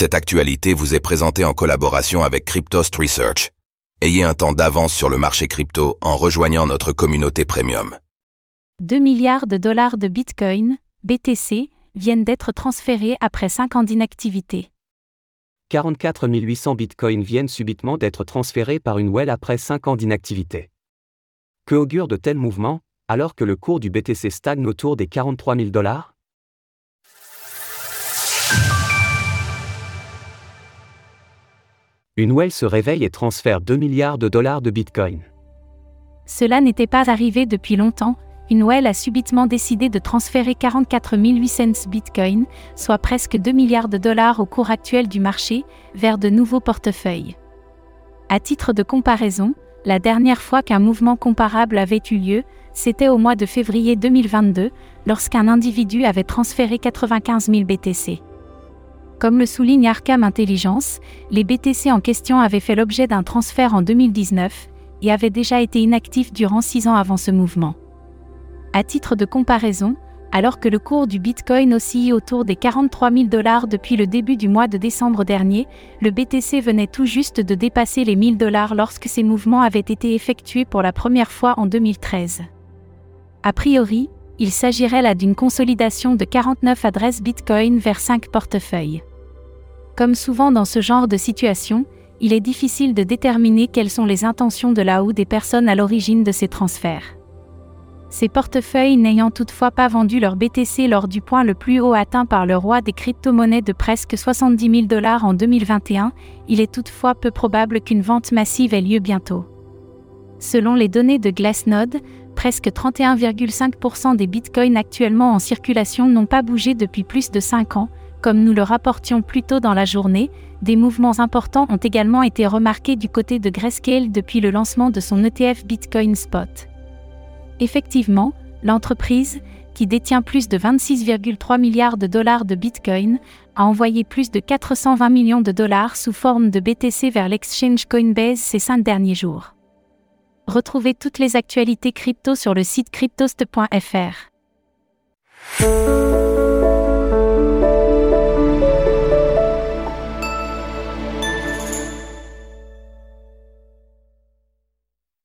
Cette actualité vous est présentée en collaboration avec Cryptost Research. Ayez un temps d'avance sur le marché crypto en rejoignant notre communauté premium. 2 milliards de dollars de Bitcoin, BTC, viennent d'être transférés après 5 ans d'inactivité. 44 800 bitcoins viennent subitement d'être transférés par une well après 5 ans d'inactivité. Que augure de tels mouvements, alors que le cours du BTC stagne autour des 43 000 dollars? Une well se réveille et transfère 2 milliards de dollars de bitcoin. Cela n'était pas arrivé depuis longtemps, une well a subitement décidé de transférer 44 800 bitcoins, soit presque 2 milliards de dollars au cours actuel du marché, vers de nouveaux portefeuilles. À titre de comparaison, la dernière fois qu'un mouvement comparable avait eu lieu, c'était au mois de février 2022, lorsqu'un individu avait transféré 95 000 BTC. Comme le souligne Arkham Intelligence, les BTC en question avaient fait l'objet d'un transfert en 2019 et avaient déjà été inactifs durant six ans avant ce mouvement. À titre de comparaison, alors que le cours du Bitcoin oscille autour des 43 000 dollars depuis le début du mois de décembre dernier, le BTC venait tout juste de dépasser les 1000 dollars lorsque ces mouvements avaient été effectués pour la première fois en 2013. A priori, il s'agirait là d'une consolidation de 49 adresses Bitcoin vers 5 portefeuilles. Comme souvent dans ce genre de situation, il est difficile de déterminer quelles sont les intentions de la ou des personnes à l'origine de ces transferts. Ces portefeuilles n'ayant toutefois pas vendu leur BTC lors du point le plus haut atteint par le roi des crypto-monnaies de presque 70 000 dollars en 2021, il est toutefois peu probable qu'une vente massive ait lieu bientôt. Selon les données de Glassnode, presque 31,5% des bitcoins actuellement en circulation n'ont pas bougé depuis plus de 5 ans, comme nous le rapportions plus tôt dans la journée, des mouvements importants ont également été remarqués du côté de Grayscale depuis le lancement de son ETF Bitcoin Spot. Effectivement, l'entreprise, qui détient plus de 26,3 milliards de dollars de Bitcoin, a envoyé plus de 420 millions de dollars sous forme de BTC vers l'exchange Coinbase ces cinq derniers jours. Retrouvez toutes les actualités crypto sur le site cryptost.fr.